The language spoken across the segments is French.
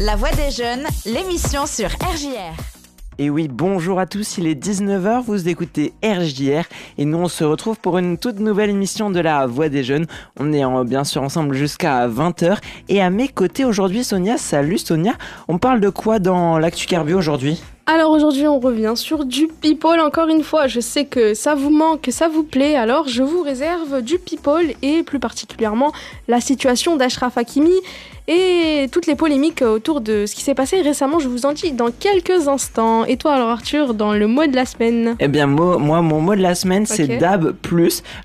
La Voix des Jeunes, l'émission sur RJR. Et oui, bonjour à tous, il est 19h, vous écoutez RJR et nous on se retrouve pour une toute nouvelle émission de la Voix des Jeunes. On est en, bien sûr ensemble jusqu'à 20h et à mes côtés aujourd'hui Sonia, salut Sonia, on parle de quoi dans l'actu Carbu aujourd'hui? Alors aujourd'hui, on revient sur du people encore une fois. Je sais que ça vous manque, que ça vous plaît, alors je vous réserve du people et plus particulièrement la situation d'Ashraf Hakimi et toutes les polémiques autour de ce qui s'est passé récemment. Je vous en dis dans quelques instants. Et toi alors Arthur, dans le mot de la semaine? Eh bien moi, mon mot de la semaine c'est DAB+,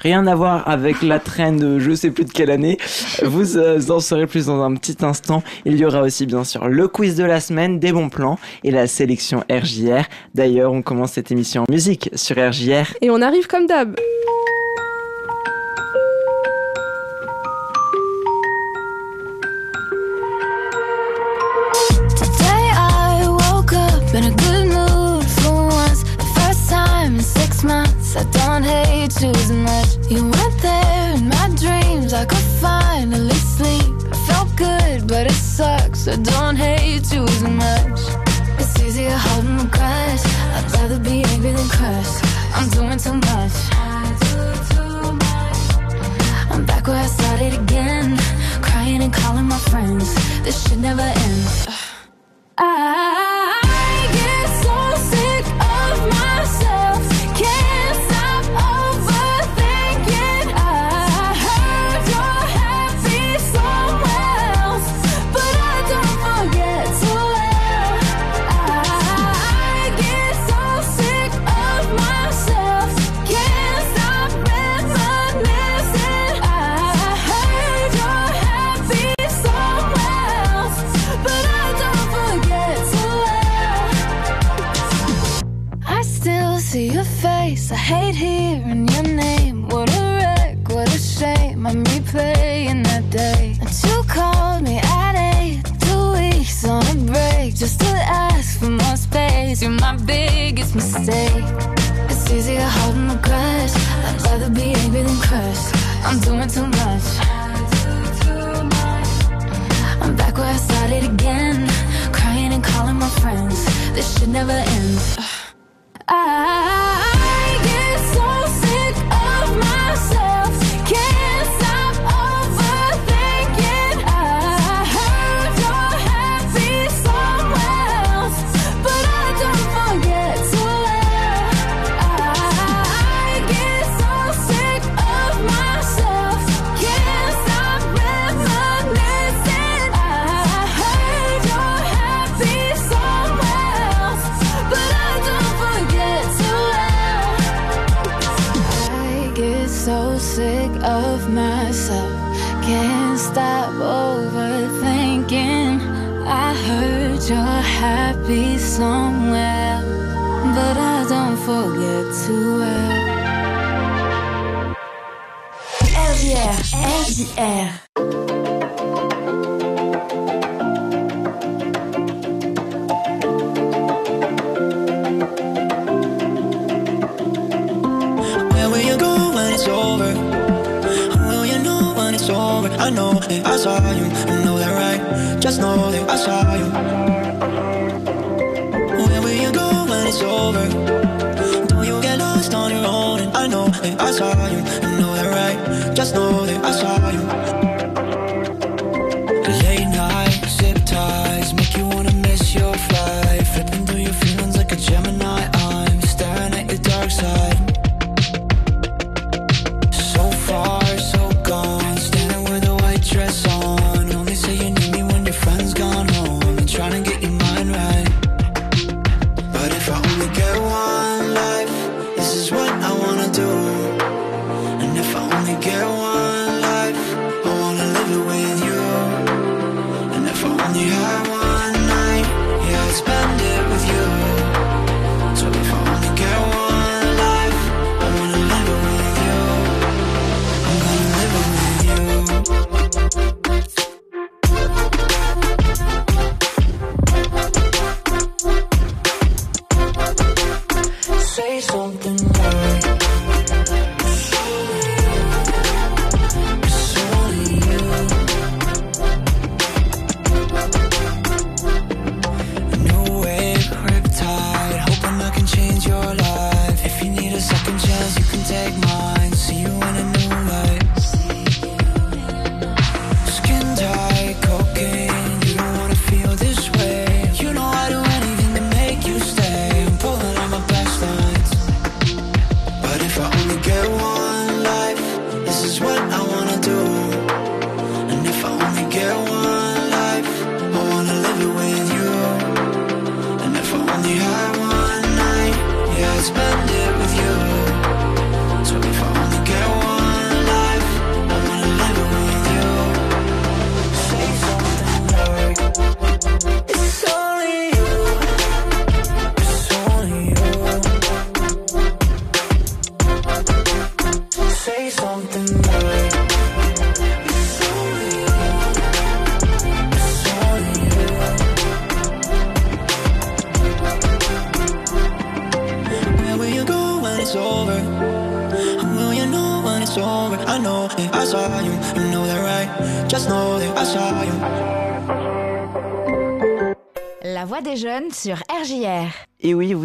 rien à voir avec la traîne de je sais plus de quelle année. Vous euh, en saurez plus dans un petit instant. Il y aura aussi bien sûr le quiz de la semaine, des bons plans et la sélection RJR. D'ailleurs, on commence cette émission en musique sur RJR. Et on arrive comme d'hab. I don't hate you as much. You were there in my dreams. I could finally sleep. Felt good, but it sucks. I don't hate you as much. It's easier holding the grudge. I'd rather be angry than crushed. I'm doing too much.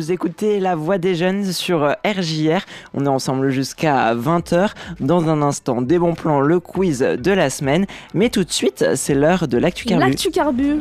Vous écoutez la voix des jeunes sur euh, RJR. On est ensemble jusqu'à 20h. Dans un instant, des bons plans, le quiz de la semaine. Mais tout de suite, c'est l'heure de l'actu carbu. L'actu carbu.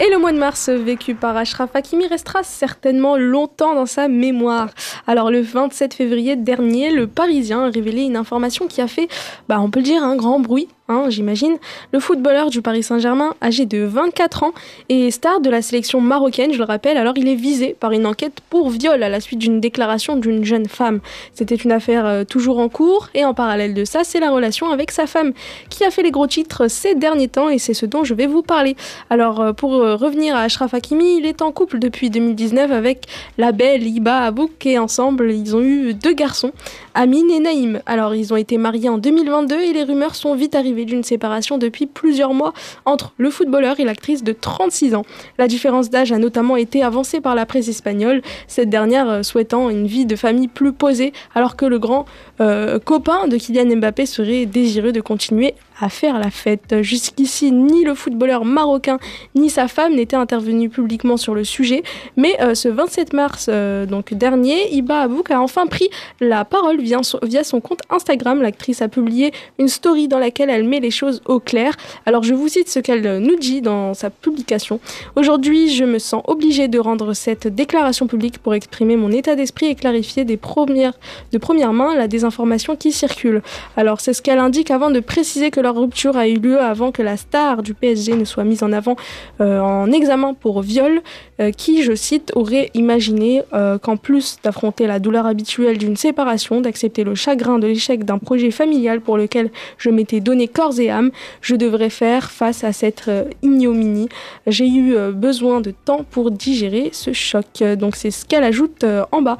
Et le mois de mars vécu par Ashraf Hakimi restera certainement longtemps dans sa mémoire. Alors le 27 février dernier, le Parisien a révélé une information qui a fait, bah, on peut le dire, un grand bruit Hein, j'imagine, le footballeur du Paris Saint-Germain, âgé de 24 ans et star de la sélection marocaine, je le rappelle, alors il est visé par une enquête pour viol à la suite d'une déclaration d'une jeune femme. C'était une affaire euh, toujours en cours et en parallèle de ça, c'est la relation avec sa femme qui a fait les gros titres ces derniers temps et c'est ce dont je vais vous parler. Alors euh, pour euh, revenir à Ashraf Hakimi, il est en couple depuis 2019 avec la belle Iba Abouk et ensemble ils ont eu deux garçons, Amine et Naïm. Alors ils ont été mariés en 2022 et les rumeurs sont vite arrivées d'une séparation depuis plusieurs mois entre le footballeur et l'actrice de 36 ans. La différence d'âge a notamment été avancée par la presse espagnole, cette dernière euh, souhaitant une vie de famille plus posée, alors que le grand euh, copain de Kylian Mbappé serait désireux de continuer à faire la fête. Jusqu'ici, ni le footballeur marocain ni sa femme n'étaient intervenus publiquement sur le sujet, mais euh, ce 27 mars euh, donc dernier, Iba Abouk a enfin pris la parole via via son compte Instagram. L'actrice a publié une story dans laquelle elle met les choses au clair. Alors je vous cite ce qu'elle nous dit dans sa publication. Aujourd'hui, je me sens obligée de rendre cette déclaration publique pour exprimer mon état d'esprit et clarifier des premières, de première main la désinformation qui circule. Alors c'est ce qu'elle indique avant de préciser que leur rupture a eu lieu avant que la star du PSG ne soit mise en avant euh, en examen pour viol, euh, qui, je cite, aurait imaginé euh, qu'en plus d'affronter la douleur habituelle d'une séparation, d'accepter le chagrin de l'échec d'un projet familial pour lequel je m'étais donné corps et âme, je devrais faire face à cette ignominie. J'ai eu besoin de temps pour digérer ce choc. Donc c'est ce qu'elle ajoute en bas.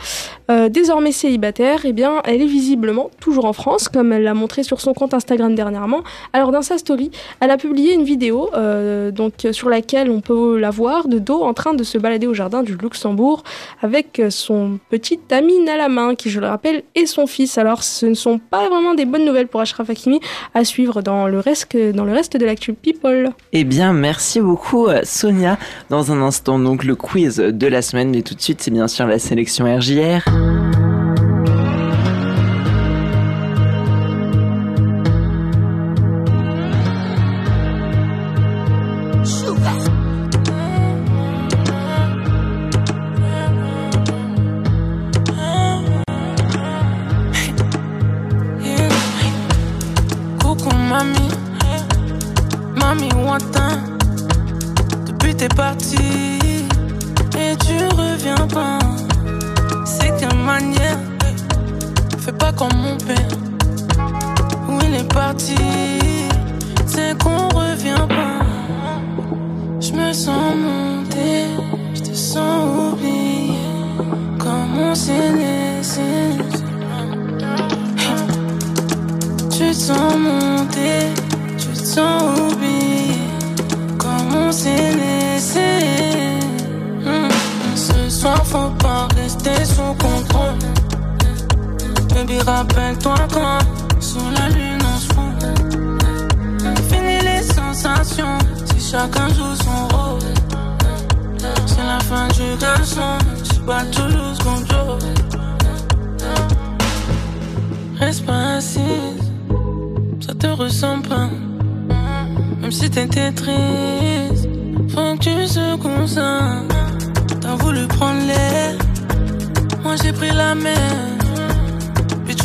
désormais célibataire, eh elle est visiblement toujours en France, comme elle l'a montré sur son compte Instagram dernièrement, alors dans sa story, elle a publié une vidéo euh, donc sur laquelle on peut la voir de dos en train de se balader au jardin du Luxembourg avec son petit Amine à qui je le rappelle est son fils. Alors ce ne sont pas vraiment des bonnes nouvelles pour Ashraf Hakimi à suivre dans le reste dans le reste de l'actu People. Eh bien merci beaucoup euh, Sonia. Dans un instant donc le quiz de la semaine mais tout de suite c'est bien sûr la sélection RJR. avec toi quand Sous la lune on se fond Fini les sensations Si chacun joue son rôle. C'est la fin du garçon C'est pas Toulouse qu'on joue Reste pas assise Ça te ressemble pas. Même si t'étais triste Faut que tu se concentres. T'as voulu prendre l'air Moi j'ai pris la mer.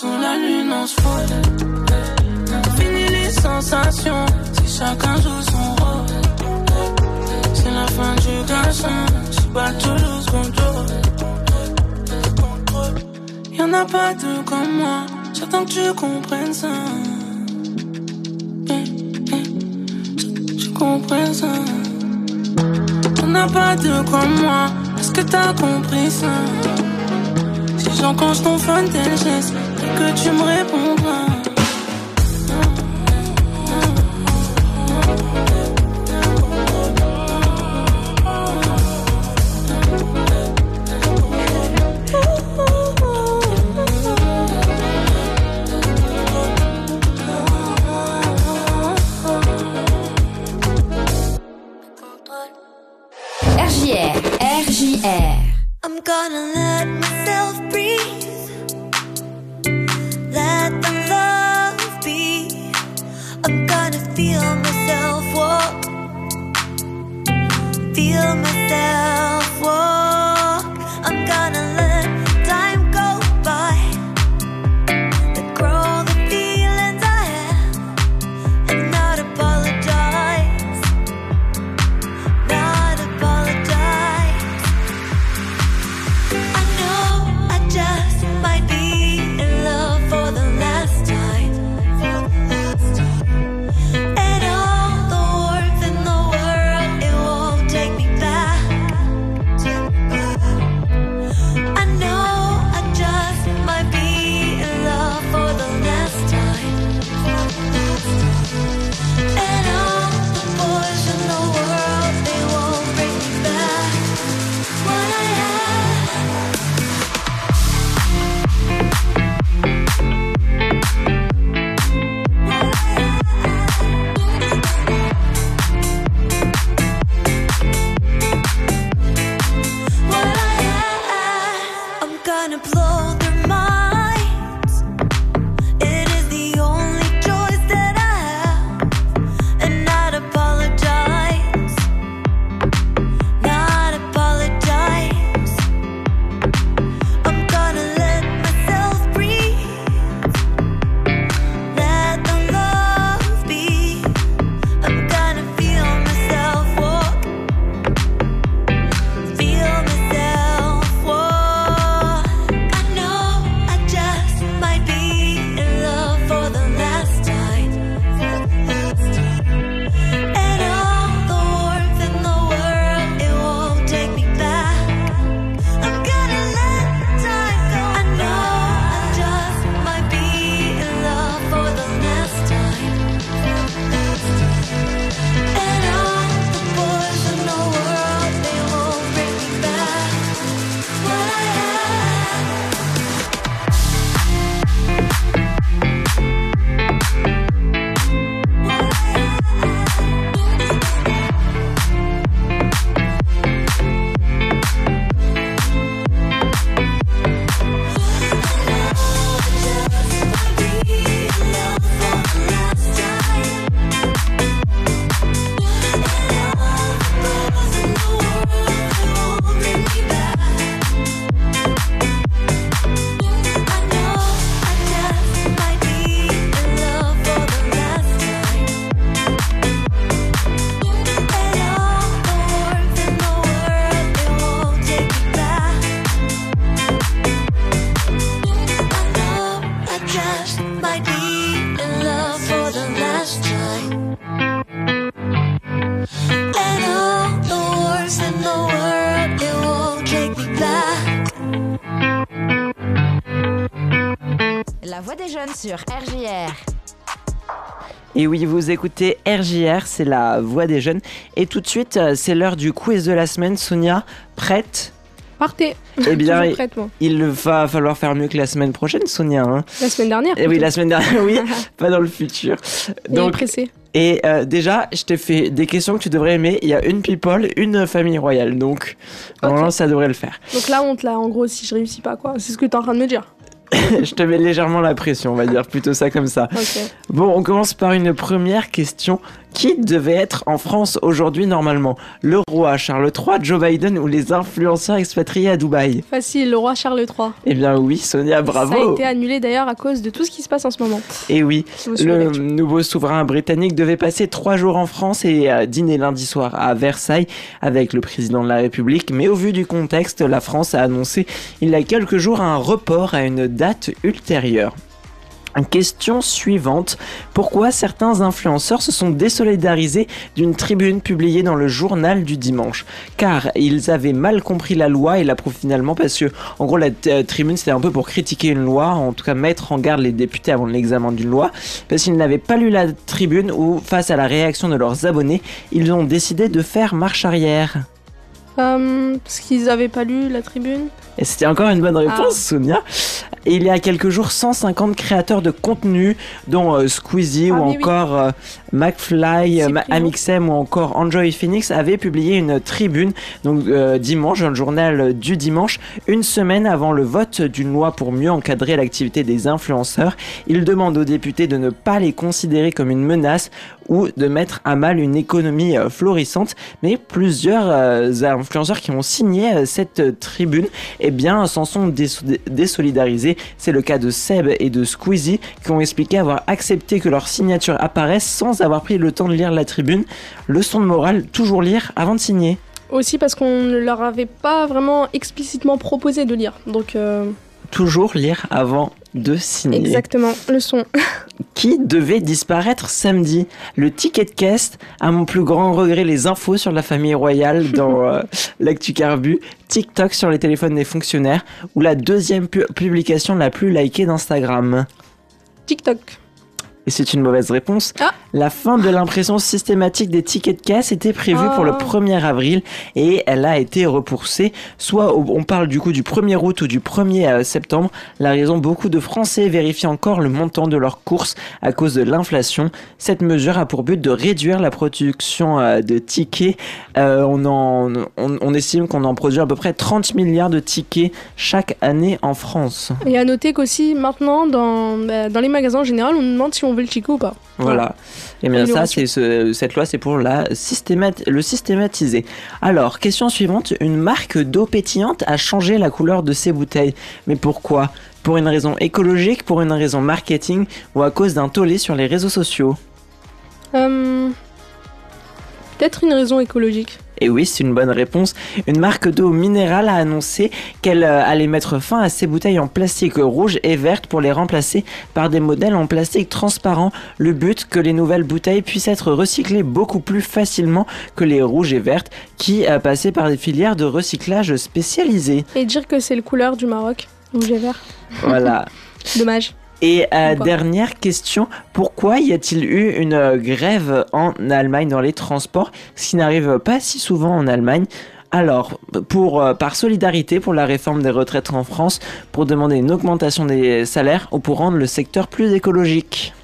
sous la lune on se fout. Fini les sensations, si chacun joue son rôle. C'est la fin du garçon, je bats Toulouse contrôle. Y'en a pas deux comme moi, j'attends que tu comprennes ça. compris ça. On n'a pas de quoi moi, est-ce que t'as compris ça? Si j'enclenche ton fun, tel geste, que tu me répondras. Et oui, vous écoutez RJR, c'est la voix des jeunes. Et tout de suite, euh, c'est l'heure du quiz de la semaine. Sonia, prête? Partez. Eh bien, prête, il va falloir faire mieux que la semaine prochaine, Sonia. hein. La semaine dernière. Et oui, la semaine dernière, oui, pas dans le futur. Donc, pressé. et euh, déjà, je t'ai fait des questions que tu devrais aimer. Il y a une people, une famille royale. Donc, normalement, ça devrait le faire. Donc là, honte, là, en gros, si je réussis pas, quoi. C'est ce que t'es en train de me dire. je te mets légèrement la pression, on va dire plutôt ça comme ça. Bon, on commence par une première question. Qui devait être en France aujourd'hui normalement Le roi Charles III, Joe Biden ou les influenceurs expatriés à Dubaï Facile, le roi Charles III. Eh bien oui, Sonia, Ça a bravo été annulé d'ailleurs à cause de tout ce qui se passe en ce moment. Et oui, vous suivez le nouveau souverain britannique devait passer trois jours en France et euh, dîner lundi soir à Versailles avec le président de la République. Mais au vu du contexte, la France a annoncé il y a quelques jours un report à une date ultérieure. Question suivante. Pourquoi certains influenceurs se sont désolidarisés d'une tribune publiée dans le journal du dimanche? Car ils avaient mal compris la loi et l'approuvent finalement parce que, en gros, la euh, tribune c'était un peu pour critiquer une loi, en tout cas mettre en garde les députés avant l'examen d'une loi, parce qu'ils n'avaient pas lu la tribune ou face à la réaction de leurs abonnés, ils ont décidé de faire marche arrière. Euh, parce qu'ils n'avaient pas lu la tribune. Et c'était encore une bonne réponse, Ah. Sonia. Et il y a quelques jours, 150 créateurs de contenu, dont euh, Squeezie Ah ou oui, oui. encore euh, McFly, euh. Amixem ou encore Enjoy Phoenix, avaient publié une tribune, donc euh, dimanche, dans le journal du dimanche, une semaine avant le vote d'une loi pour mieux encadrer l'activité des influenceurs. Ils demandent aux députés de ne pas les considérer comme une menace ou de mettre à mal une économie euh, florissante. Mais plusieurs euh, influenceurs qui ont signé euh, cette euh, tribune, eh bien, s'en sont dés- désolidarisés. C'est le cas de Seb et de Squeezie qui ont expliqué avoir accepté que leur signature apparaisse sans avoir pris le temps de lire la tribune. Leçon de morale, toujours lire avant de signer. Aussi parce qu'on ne leur avait pas vraiment explicitement proposé de lire. Donc, euh, Toujours lire avant de signer. exactement, leçon. Qui devait disparaître samedi Le ticket de caisse, à mon plus grand regret, les infos sur la famille royale dans euh, l'actu Carbu, TikTok sur les téléphones des fonctionnaires, ou la deuxième pu- publication la plus likée d'Instagram. TikTok. Et c'est une mauvaise réponse. Ah. La fin de l'impression systématique des tickets de caisse était prévue pour le Ah. 1er avril et elle a été repoussée. Soit on parle du coup du 1er août ou du 1er euh, septembre. La raison, beaucoup de Français vérifient encore le montant de leurs courses à cause de l'inflation. Cette mesure a pour but de réduire la production euh, de tickets. Euh, on, en, on, on estime qu'on en produit à peu près 30 milliards de tickets chaque année en France. Et à noter qu'aussi, maintenant, dans, bah, dans les magasins en général, on demande si on veut le chico ou pas. Voilà. Et bien ça, c'est ce- cette loi, c'est pour la systémat- le systématiser. Alors, question suivante. Une marque d'eau pétillante a changé la couleur de ses bouteilles. Mais pourquoi? Pour une raison écologique, pour une raison marketing ou à cause d'un tollé sur les réseaux sociaux? Euh, Peut-être une raison écologique. Et oui, c'est une bonne réponse. Une marque d'eau minérale a annoncé qu'elle euh, allait mettre fin à ses bouteilles en plastique rouge et verte pour les remplacer par des modèles en plastique transparent. Le but, que les nouvelles bouteilles puissent être recyclées beaucoup plus facilement que les rouges et vertes qui euh, passaient par des filières de recyclage spécialisées. Et dire que c'est le couleur du Maroc, rouge et vert. Voilà. Dommage. Et euh, dernière question, pourquoi y a-t-il eu une euh, grève en Allemagne dans les transports, ce qui n'arrive pas si souvent en Allemagne? Alors, pour, euh, par solidarité pour la réforme des retraites en France, pour demander une augmentation des salaires ou pour rendre le secteur plus écologique?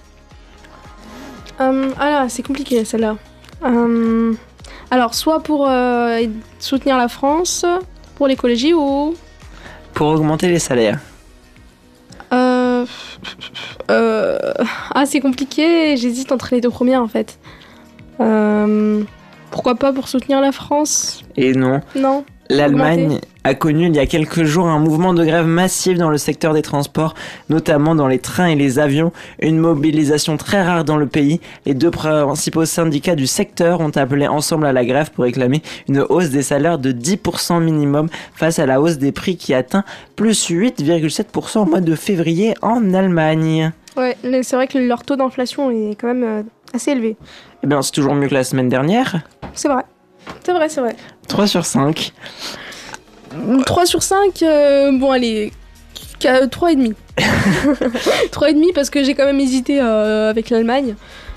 Euh, ah là, c'est compliqué celle-là. Euh, alors, soit pour soutenir la France, pour l'écologie ou. Pour augmenter les salaires. Euh, ah, c'est compliqué, j'hésite entre les deux premières en fait. Euh, pourquoi pas pour soutenir la France? Et non, Non. L'Allemagne a connu il y a quelques jours un mouvement de grève massif dans le secteur des transports, notamment dans les trains et les avions, une mobilisation très rare dans le pays. Les deux principaux syndicats du secteur ont appelé ensemble à la grève pour réclamer une hausse des salaires de 10% minimum face à la hausse des prix qui atteint plus 8,7% au mois de février en Allemagne. Ouais, c'est vrai que leur taux d'inflation est quand même euh, assez élevé. Eh bien, c'est toujours mieux que la semaine dernière. C'est vrai. C'est vrai, c'est vrai. 3 sur 5. 3 sur 5, euh, bon allez, 3,5. 3,5 parce que j'ai quand même hésité euh, avec l'Allemagne.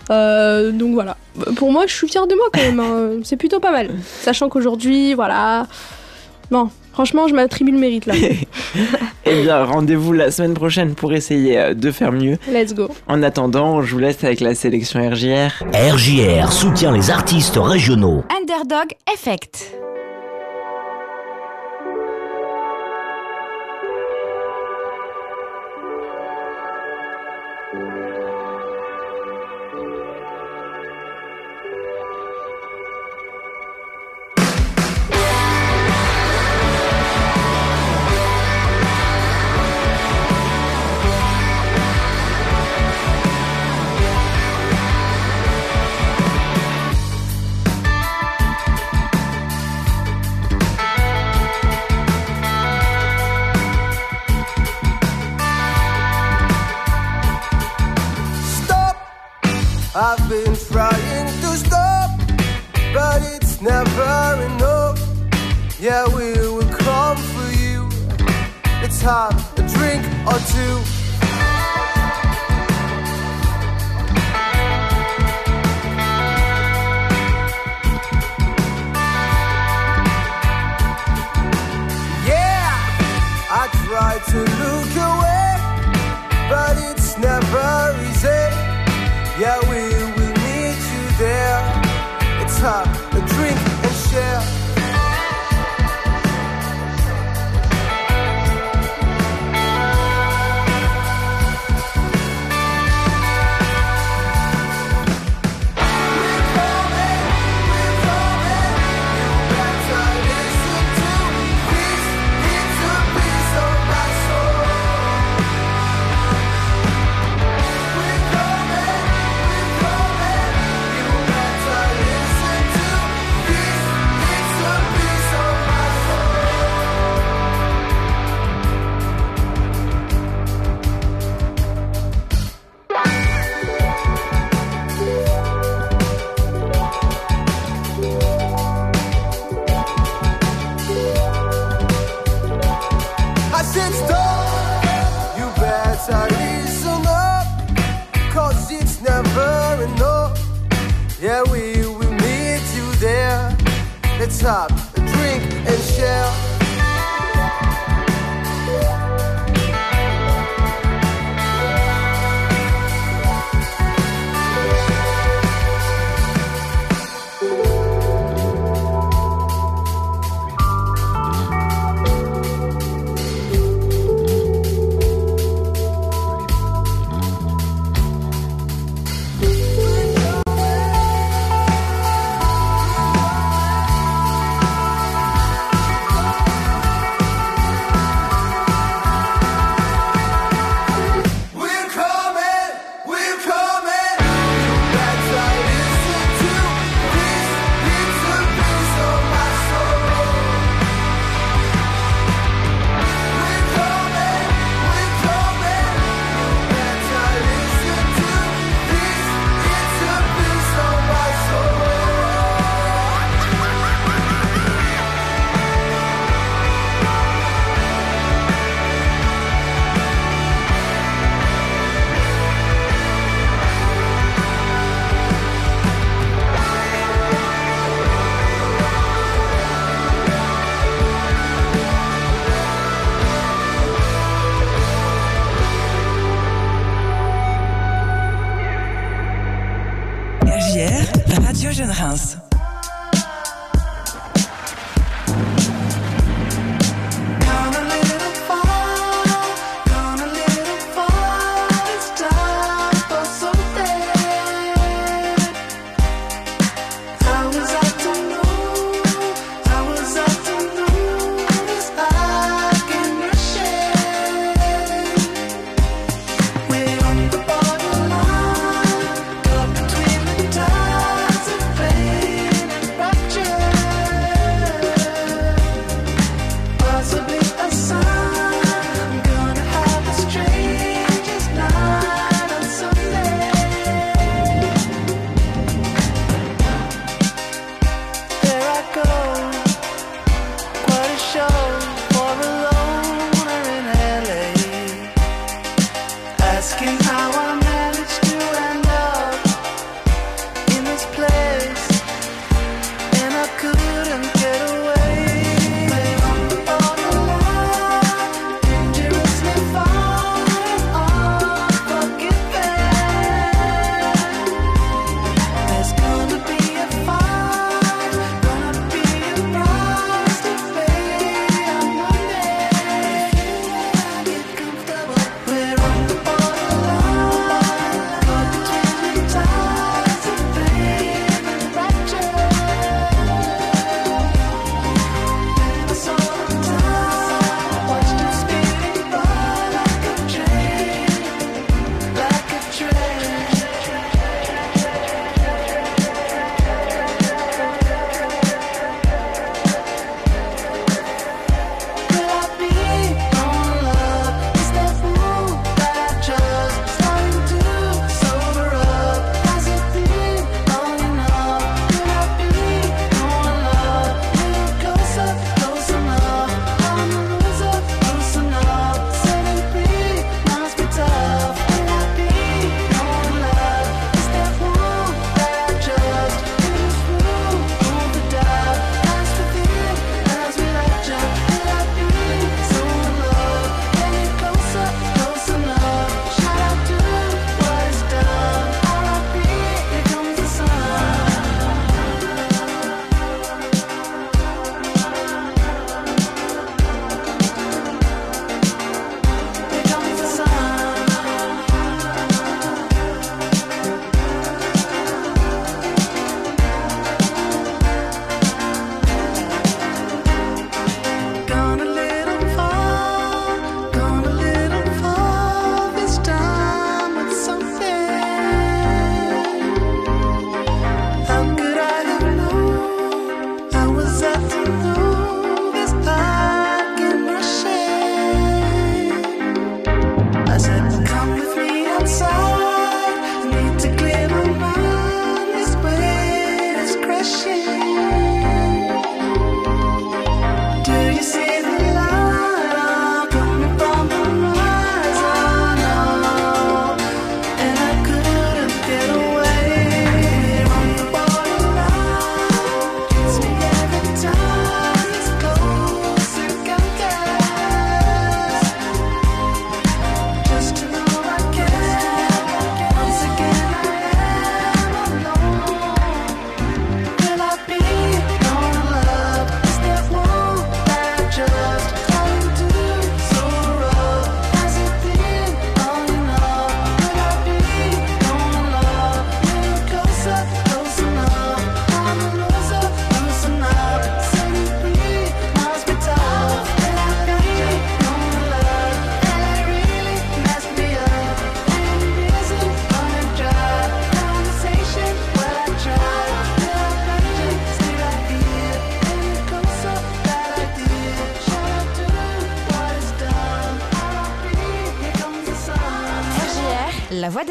Euh, donc voilà. Pour moi, je suis fière de moi quand même. hein. C'est plutôt pas mal. Sachant qu'aujourd'hui, voilà. Non, franchement, je m'attribue le mérite là. Eh bien, rendez-vous la semaine prochaine pour essayer euh, de faire mieux. Let's go. En attendant, je vous laisse avec la sélection RJR. RJR soutient les artistes régionaux. Underdog Effect. have a drink or two. Yeah, I try to look away, but it's never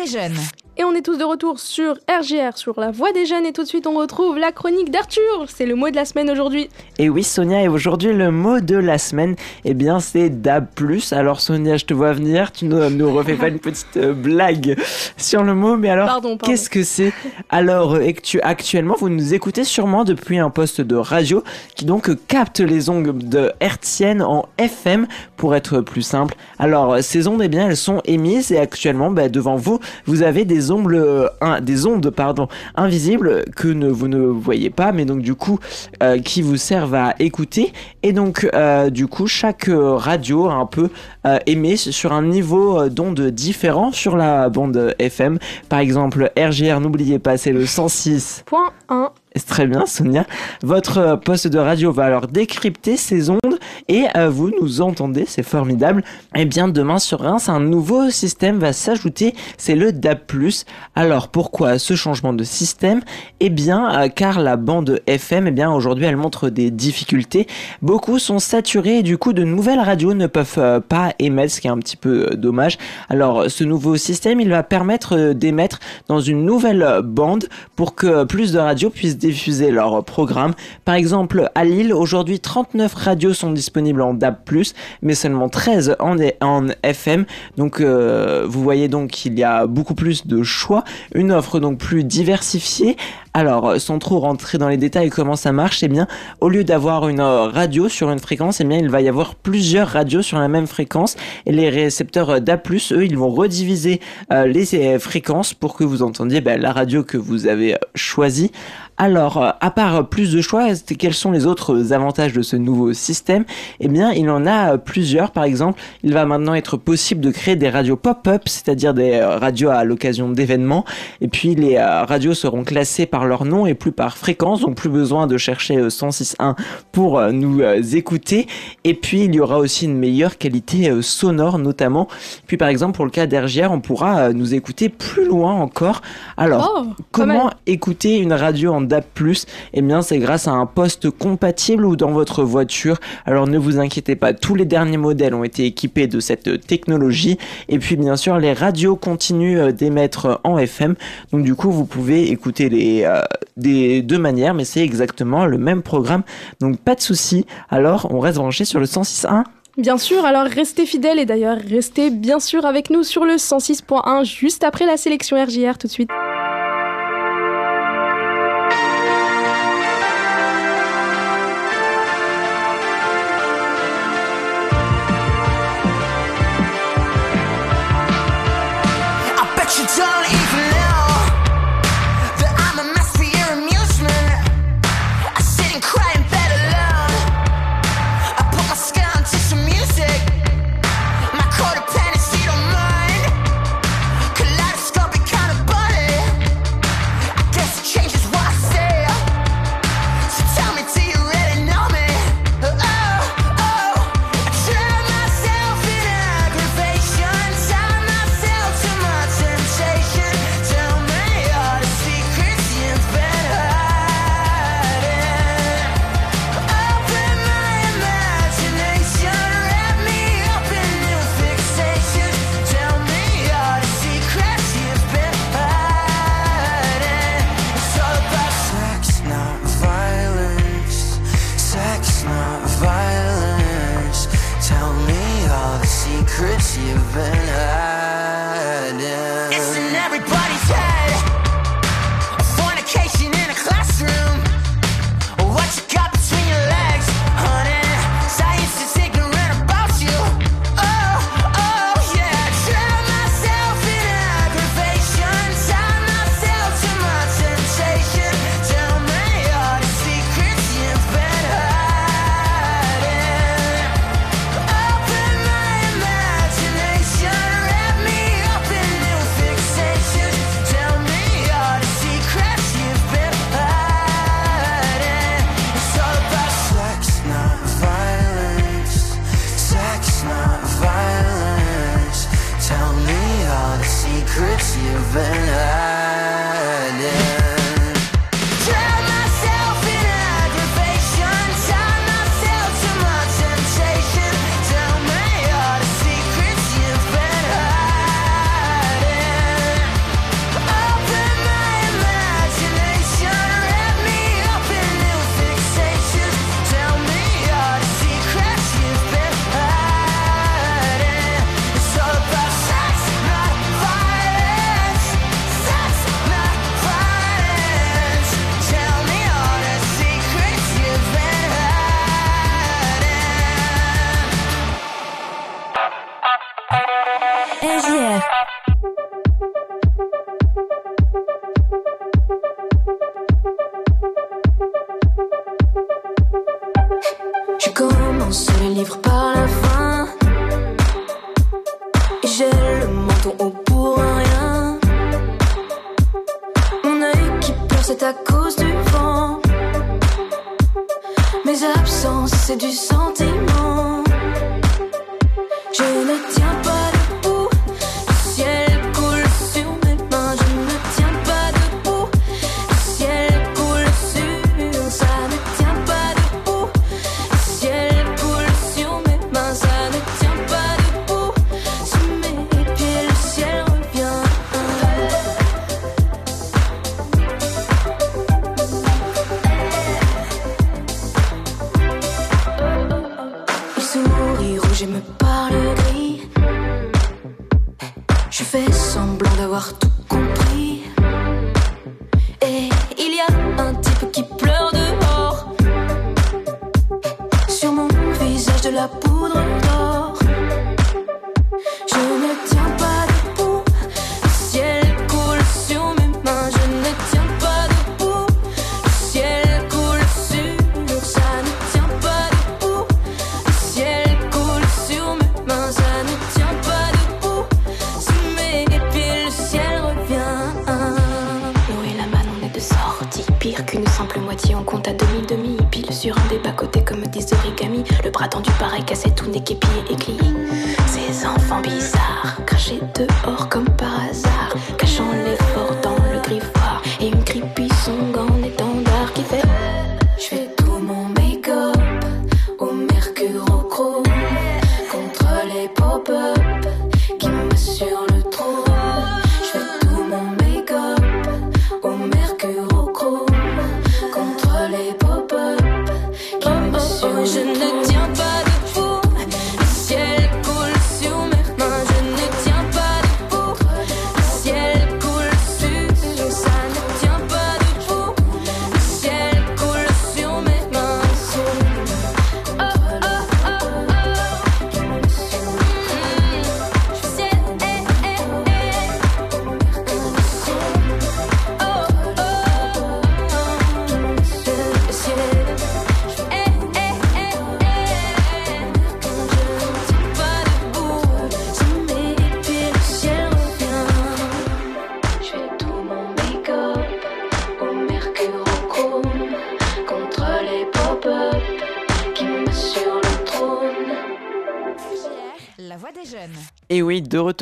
voix des tous de retour sur RGR, sur la voix des jeunes. Et tout de suite, on retrouve la chronique d'Arthur. C'est le mot de la semaine aujourd'hui. Et oui, Sonia, et aujourd'hui, le mot de la semaine, eh bien, c'est DAB+. Alors, Sonia, je te vois venir, tu nous, nous refais pas une petite euh, blague sur le mot, mais alors, Pardon, pardon. qu'est-ce que c'est? Alors, euh, actu- actuellement, vous nous écoutez sûrement depuis un poste de radio qui donc capte les ondes de hertziennes en FM, pour être plus simple. Alors, ces ondes, eh bien, elles sont émises et actuellement, bah, devant vous, vous avez des ondes, euh, des ondes, pardon, invisibles que vous ne voyez pas, mais donc du coup, euh, qui vous servent à écouter. Et donc, euh, du coup, chaque radio un peu émet sur un niveau d'onde différent sur la bande FM. Par exemple, RGR, n'oubliez pas, c'est le 106. Point 1. C'est très bien, Sonia. Votre euh, poste de radio va alors décrypter ces ondes et euh, vous nous entendez, c'est formidable. Et bien, demain sur Reims, un nouveau système va s'ajouter, c'est le DAB+. Alors, pourquoi ce changement de système? Eh bien, euh, car la bande FM, eh bien, aujourd'hui, elle montre des difficultés. Beaucoup sont saturés et du coup, de nouvelles radios ne peuvent pas émettre, ce qui est un petit peu dommage. Alors, ce nouveau système, il va permettre d'émettre dans une nouvelle bande pour que plus de radios puissent diffuser leurs programmes. Par exemple, à Lille, aujourd'hui, 39 radios sont disponibles en DAB+, mais seulement 13 en, en FM. Donc, euh, vous voyez donc qu'il y a beaucoup plus de choix, une offre donc plus diversifiée. Alors, sans trop rentrer dans les détails comment ça marche, eh bien, au lieu d'avoir une euh, radio sur une fréquence, eh bien, il va y avoir plusieurs radios sur la même fréquence. Et les récepteurs euh, DAB+, eux, ils vont rediviser les fréquences pour que vous entendiez ben, la radio que vous avez choisie. Alors, euh, à part plus de choix, quels sont les autres avantages de ce nouveau système? Eh bien, il en a euh, plusieurs. Par exemple, il va maintenant être possible de créer des radios pop-up, c'est-à-dire des euh, radios à l'occasion d'événements. Et puis, les radios seront classées par leur nom et plus par fréquence, donc plus besoin de chercher euh, 106.1 pour nous écouter. Et puis, il y aura aussi une meilleure qualité sonore, notamment. Puis, par exemple, pour le cas d'RGR, on pourra nous écouter plus loin encore. Alors, Oh, Comment écouter une radio en DAB+, eh bien c'est grâce à un poste compatible ou dans votre voiture. Alors ne vous inquiétez pas, tous les derniers modèles ont été équipés de cette technologie. Et puis bien sûr, les radios continuent euh, d'émettre en FM. Donc du coup, vous pouvez écouter les euh, des deux manières, mais c'est exactement le même programme. Donc pas de souci. Alors on reste branché sur le 106.1. Bien sûr, alors restez fidèles et d'ailleurs restez bien sûr avec nous sur le 106.1 juste après la sélection RJR tout de suite.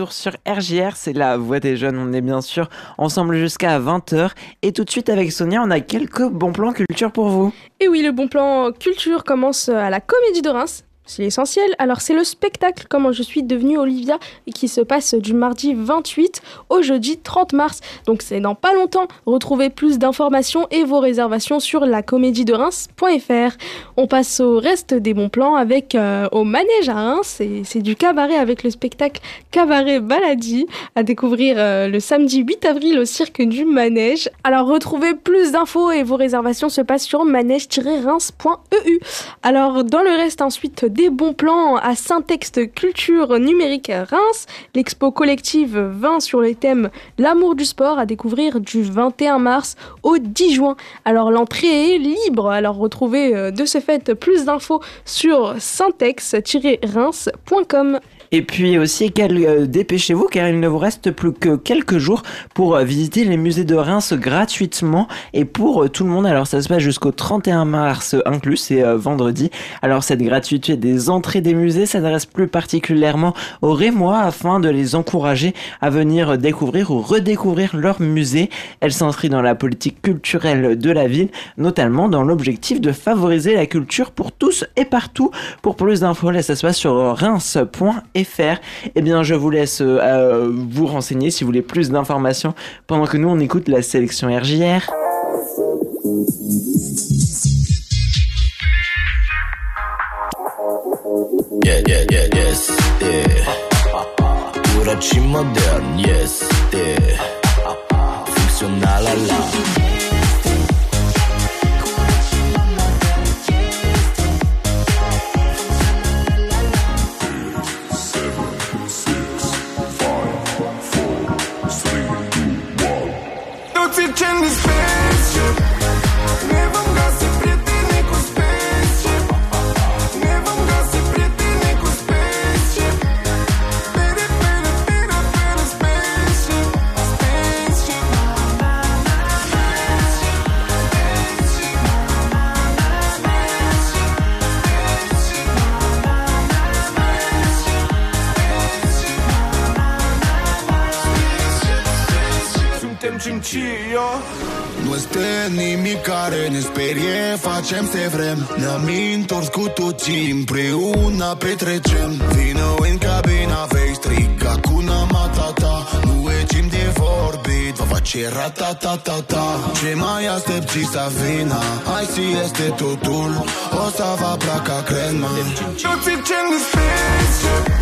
Sur RJR, c'est la voix des jeunes. On est bien sûr ensemble jusqu'à 20h. Et tout de suite avec Sonia, on a quelques bons plans culture pour vous. Et oui, le bon plan culture commence à la Comédie de Reims. C'est l'essentiel. Alors, c'est le spectacle Comment je suis devenue Olivia qui se passe du mardi 28 au jeudi 30 mars. Donc, c'est dans pas longtemps. Retrouvez plus d'informations et vos réservations sur lacomédie-de-reims.fr. On passe au reste des bons plans avec euh, au manège à Reims. C'est c'est du cabaret avec le spectacle Cabaret Baladi à découvrir euh, le samedi 8 avril au cirque du manège. Alors, retrouvez plus d'infos et vos réservations se passent sur manège-reims.eu. Alors, dans le reste, ensuite, des bons plans à Saint-Texte Culture Numérique Reims. L'expo collective 20 sur les thèmes L'amour du sport à découvrir du 21 mars au 10 juin. Alors, l'entrée est libre. Alors, retrouvez euh, de ce fait plus d'infos sur syntex-reims.com. Et puis aussi, euh, dépêchez-vous car il ne vous reste plus que quelques jours pour euh, visiter les musées de Reims gratuitement et pour euh, tout le monde. Alors ça se passe jusqu'au 31 mars inclus, c'est vendredi. Alors cette gratuité des entrées des musées s'adresse plus particulièrement aux Rémois afin de les encourager à venir découvrir ou redécouvrir leur musée. Elle s'inscrit dans la politique culturelle de la ville, notamment dans l'objectif de favoriser la culture pour tous et partout. Pour plus d'infos, là ça se passe sur reims.fr. Eh bien, je vous laisse euh, vous renseigner si vous voulez plus d'informations pendant que nous on écoute la sélection RJR. Facem se vrem. Ne-am întors cu toții Împreună petrecem. Vino în cabina Vei striga cu Matata Nu e timp de vorbit Va face ratatatata Ce mai aștepți să vină Hai si este totul. O să vă placă crema Toți ce ne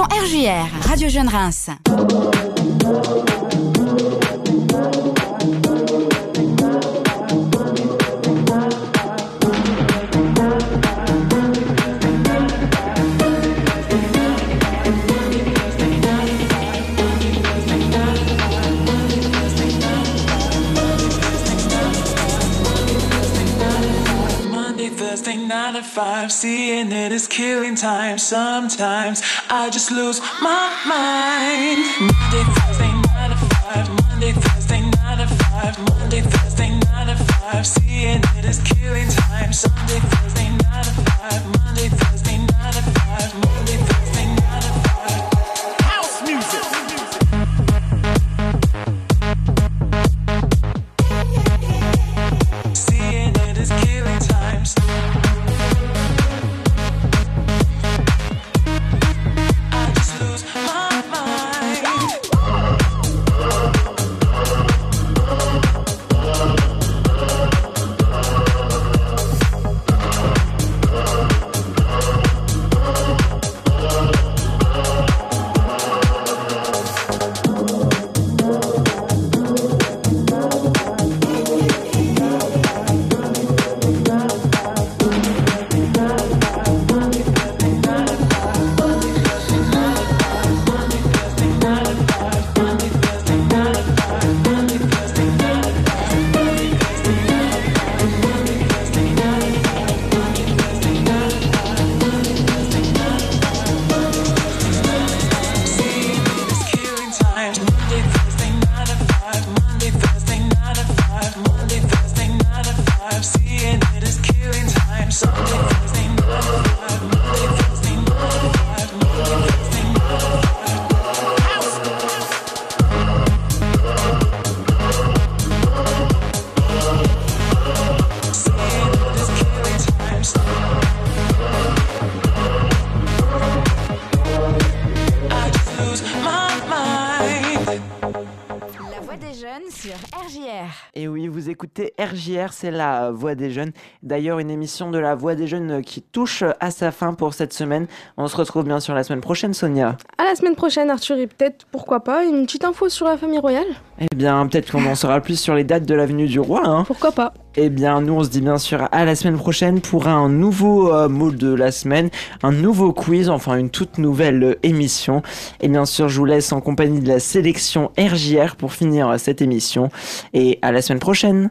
RJR, Radio Jeune Reims. Time. Sometimes I just lose my mind. Monday, Thursday, nine to five. Monday, Thursday, nine to five. Monday, Thursday, nine to five. Seeing it is killing time. Sunday, Thursday, écoutez RJR, c'est la voix des jeunes. D'ailleurs, une émission de la voix des jeunes qui touche à sa fin pour cette semaine. On se retrouve bien sûr la semaine prochaine, Sonia. À la semaine prochaine, Arthur, et peut-être, pourquoi pas, une petite info sur la famille royale Eh bien, peut-être qu'on en saura plus sur les dates de l'avenue du roi. Hein. Pourquoi pas Eh bien, nous, on se dit bien sûr à la semaine prochaine pour un nouveau euh, mot de la semaine, un nouveau quiz, enfin une toute nouvelle euh, émission. Et bien sûr, je vous laisse en compagnie de la sélection RJR pour finir euh, cette émission. Et à la semaine prochaine